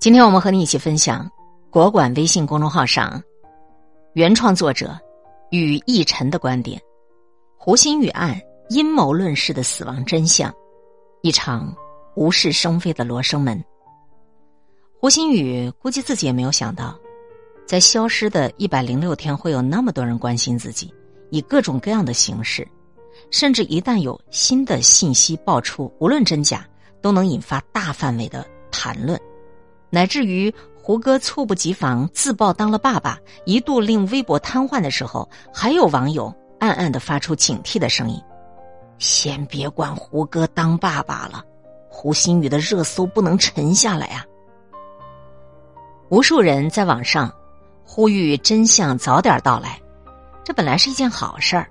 今天我们和你一起分享国馆微信公众号上原创作者与逸晨的观点：胡鑫宇案阴谋论式的死亡真相，一场无事生非的罗生门。胡鑫宇估计自己也没有想到，在消失的一百零六天会有那么多人关心自己，以各种各样的形式，甚至一旦有新的信息爆出，无论真假，都能引发大范围的谈论。乃至于胡歌猝不及防自曝当了爸爸，一度令微博瘫痪的时候，还有网友暗暗的发出警惕的声音：“先别管胡歌当爸爸了，胡鑫宇的热搜不能沉下来啊！”无数人在网上呼吁真相早点到来，这本来是一件好事儿，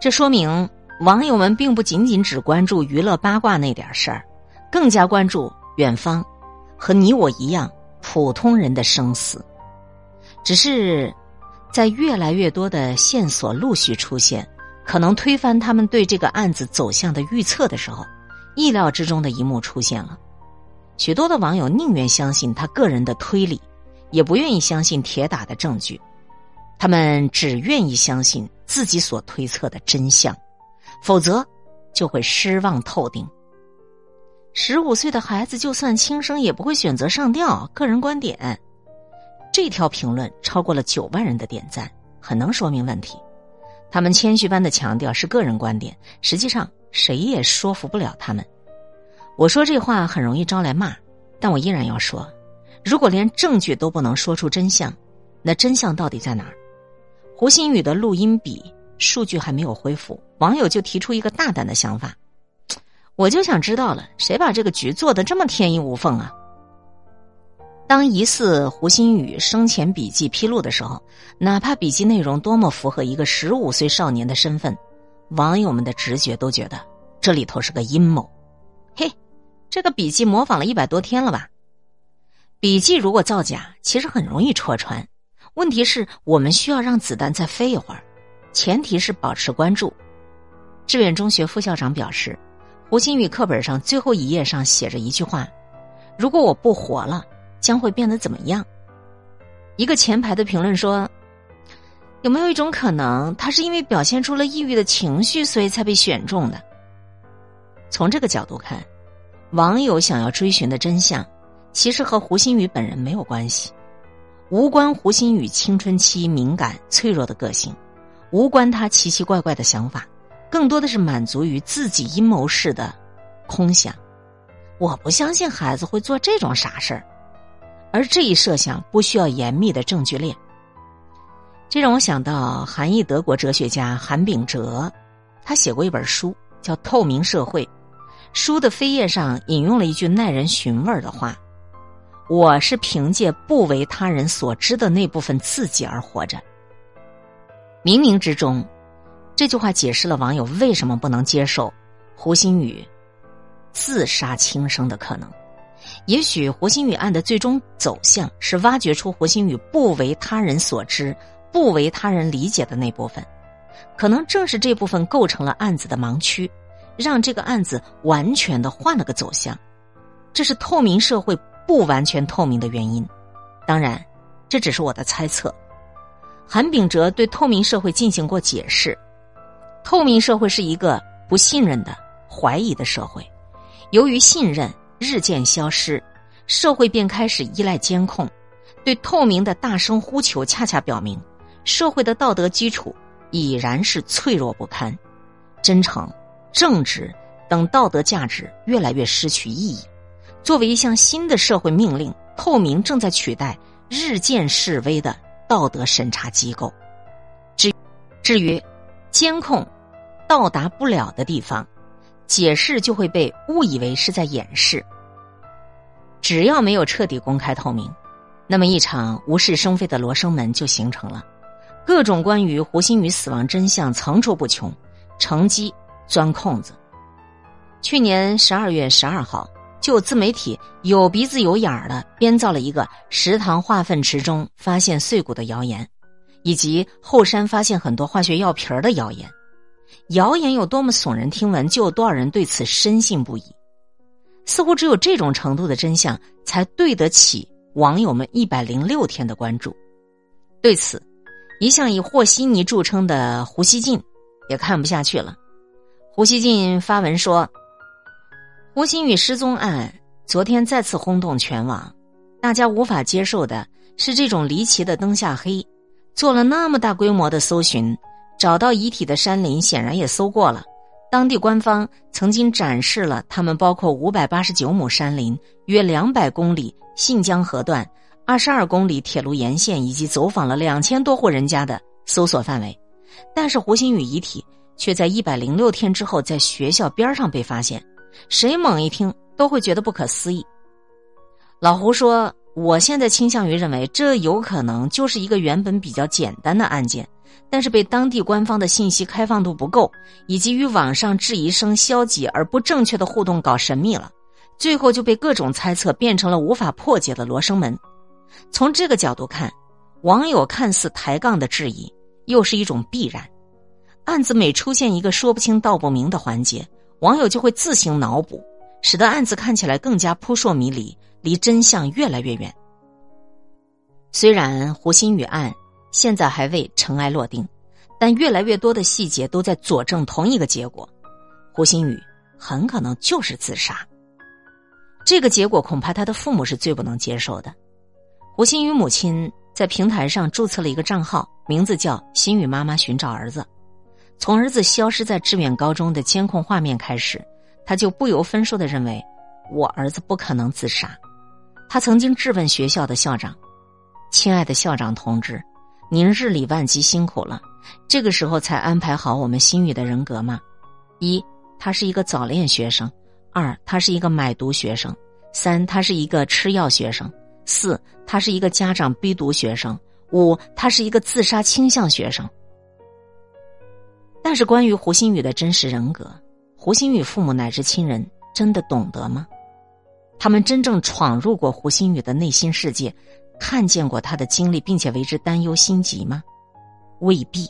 这说明网友们并不仅仅只关注娱乐八卦那点事儿，更加关注远方。和你我一样，普通人的生死，只是在越来越多的线索陆续出现，可能推翻他们对这个案子走向的预测的时候，意料之中的一幕出现了。许多的网友宁愿相信他个人的推理，也不愿意相信铁打的证据，他们只愿意相信自己所推测的真相，否则就会失望透顶。十五岁的孩子就算轻生也不会选择上吊。个人观点，这条评论超过了九万人的点赞，很能说明问题。他们谦虚般的强调是个人观点，实际上谁也说服不了他们。我说这话很容易招来骂，但我依然要说：如果连证据都不能说出真相，那真相到底在哪儿？胡鑫宇的录音笔数据还没有恢复，网友就提出一个大胆的想法。我就想知道了，谁把这个局做的这么天衣无缝啊？当疑似胡鑫宇生前笔记披露的时候，哪怕笔记内容多么符合一个十五岁少年的身份，网友们的直觉都觉得这里头是个阴谋。嘿，这个笔记模仿了一百多天了吧？笔记如果造假，其实很容易戳穿。问题是我们需要让子弹再飞一会儿，前提是保持关注。志远中学副校长表示。胡鑫宇课本上最后一页上写着一句话：“如果我不活了，将会变得怎么样？”一个前排的评论说：“有没有一种可能，他是因为表现出了抑郁的情绪，所以才被选中的？”从这个角度看，网友想要追寻的真相，其实和胡鑫宇本人没有关系，无关胡鑫宇青春期敏感脆弱的个性，无关他奇奇怪怪的想法。更多的是满足于自己阴谋式的空想，我不相信孩子会做这种傻事儿，而这一设想不需要严密的证据链。这让我想到韩裔德国哲学家韩炳哲，他写过一本书叫《透明社会》，书的扉页上引用了一句耐人寻味的话：“我是凭借不为他人所知的那部分自己而活着。”冥冥之中。这句话解释了网友为什么不能接受胡鑫宇自杀轻生的可能。也许胡鑫宇案的最终走向是挖掘出胡鑫宇不为他人所知、不为他人理解的那部分，可能正是这部分构成了案子的盲区，让这个案子完全的换了个走向。这是透明社会不完全透明的原因。当然，这只是我的猜测。韩炳哲对透明社会进行过解释。透明社会是一个不信任的、怀疑的社会，由于信任日渐消失，社会便开始依赖监控。对透明的大声呼求，恰恰表明社会的道德基础已然是脆弱不堪，真诚、正直等道德价值越来越失去意义。作为一项新的社会命令，透明正在取代日渐式微的道德审查机构。至至于监控。到达不了的地方，解释就会被误以为是在掩饰。只要没有彻底公开透明，那么一场无事生非的罗生门就形成了。各种关于胡鑫宇死亡真相层出不穷，乘机钻空子。去年十二月十二号，就自媒体有鼻子有眼儿的编造了一个食堂化粪池中发现碎骨的谣言，以及后山发现很多化学药瓶儿的谣言。谣言有多么耸人听闻，就有多少人对此深信不疑。似乎只有这种程度的真相，才对得起网友们一百零六天的关注。对此，一向以和稀泥著称的胡锡进也看不下去了。胡锡进发文说：“胡鑫宇失踪案昨天再次轰动全网，大家无法接受的是这种离奇的灯下黑。做了那么大规模的搜寻，找到遗体的山林显然也搜过了。当地官方曾经展示了他们包括五百八十九亩山林、约两百公里信江河段、二十二公里铁路沿线以及走访了两千多户人家的搜索范围，但是胡鑫宇遗体。”却在一百零六天之后，在学校边上被发现，谁猛一听都会觉得不可思议。老胡说：“我现在倾向于认为，这有可能就是一个原本比较简单的案件，但是被当地官方的信息开放度不够，以及与网上质疑声消极而不正确的互动搞神秘了，最后就被各种猜测变成了无法破解的罗生门。从这个角度看，网友看似抬杠的质疑，又是一种必然。”案子每出现一个说不清道不明的环节，网友就会自行脑补，使得案子看起来更加扑朔迷离，离真相越来越远。虽然胡鑫宇案现在还未尘埃落定，但越来越多的细节都在佐证同一个结果：胡鑫宇很可能就是自杀。这个结果恐怕他的父母是最不能接受的。胡鑫宇母亲在平台上注册了一个账号，名字叫“心宇妈妈寻找儿子”。从儿子消失在致远高中的监控画面开始，他就不由分说的认为，我儿子不可能自杀。他曾经质问学校的校长：“亲爱的校长同志，您日理万机辛苦了，这个时候才安排好我们心宇的人格吗？一，他是一个早恋学生；二，他是一个买毒学生；三，他是一个吃药学生；四，他是一个家长逼毒学生；五，他是一个自杀倾向学生。”但是，关于胡鑫宇的真实人格，胡鑫宇父母乃至亲人真的懂得吗？他们真正闯入过胡鑫宇的内心世界，看见过他的经历，并且为之担忧心急吗？未必。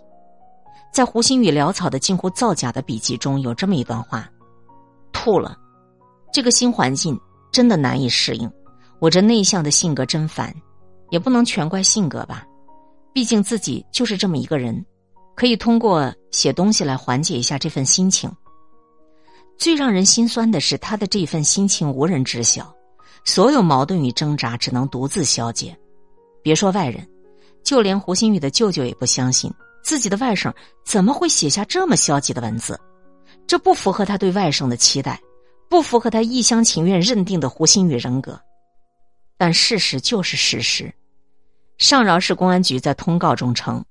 在胡鑫宇潦草的、近乎造假的笔记中，有这么一段话：“吐了，这个新环境真的难以适应。我这内向的性格真烦，也不能全怪性格吧，毕竟自己就是这么一个人。”可以通过写东西来缓解一下这份心情。最让人心酸的是，他的这份心情无人知晓，所有矛盾与挣扎只能独自消解。别说外人，就连胡鑫宇的舅舅也不相信自己的外甥怎么会写下这么消极的文字，这不符合他对外甥的期待，不符合他一厢情愿认定的胡鑫宇人格。但事实就是事实。上饶市公安局在通告中称，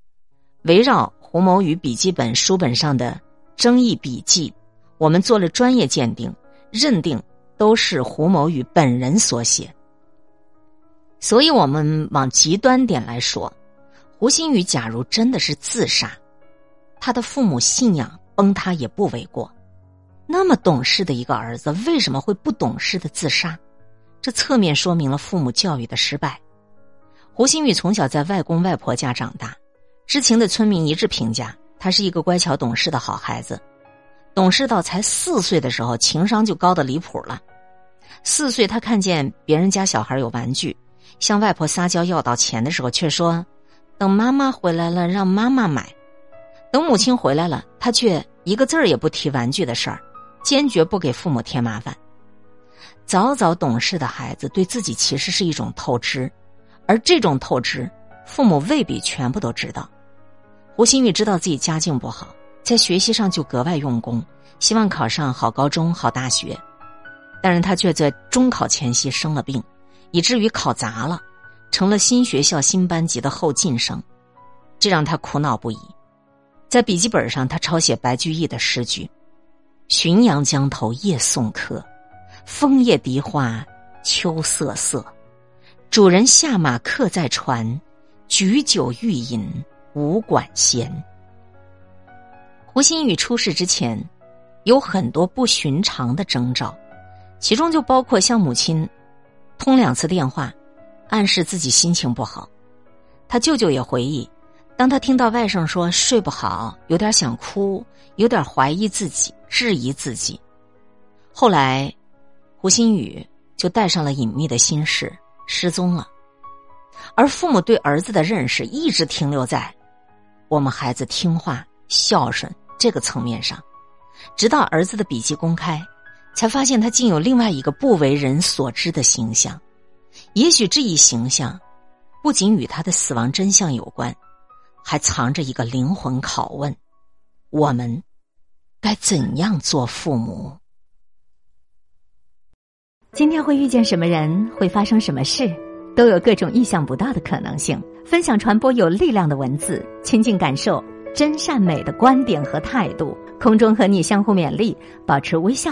围绕。胡某宇笔记本书本上的争议笔记，我们做了专业鉴定，认定都是胡某宇本人所写。所以，我们往极端点来说，胡鑫宇假如真的是自杀，他的父母信仰崩塌也不为过。那么懂事的一个儿子，为什么会不懂事的自杀？这侧面说明了父母教育的失败。胡鑫宇从小在外公外婆家长大。知情的村民一致评价他是一个乖巧懂事的好孩子，懂事到才四岁的时候情商就高的离谱了。四岁他看见别人家小孩有玩具，向外婆撒娇要到钱的时候，却说：“等妈妈回来了，让妈妈买。”等母亲回来了，他却一个字儿也不提玩具的事儿，坚决不给父母添麻烦。早早懂事的孩子对自己其实是一种透支，而这种透支，父母未必全部都知道。胡鑫宇知道自己家境不好，在学习上就格外用功，希望考上好高中、好大学。但是他却在中考前夕生了病，以至于考砸了，成了新学校新班级的后进生，这让他苦恼不已。在笔记本上，他抄写白居易的诗句：“浔阳江头夜送客，枫叶荻花秋瑟瑟。主人下马客在船，举酒欲饮。”无管弦。胡鑫宇出事之前，有很多不寻常的征兆，其中就包括向母亲通两次电话，暗示自己心情不好。他舅舅也回忆，当他听到外甥说睡不好，有点想哭，有点怀疑自己，质疑自己。后来，胡鑫宇就带上了隐秘的心事，失踪了，而父母对儿子的认识一直停留在我们孩子听话、孝顺这个层面上，直到儿子的笔记公开，才发现他竟有另外一个不为人所知的形象。也许这一形象不仅与他的死亡真相有关，还藏着一个灵魂拷问：我们该怎样做父母？今天会遇见什么人，会发生什么事，都有各种意想不到的可能性。分享传播有力量的文字，亲近感受真善美的观点和态度。空中和你相互勉励，保持微笑、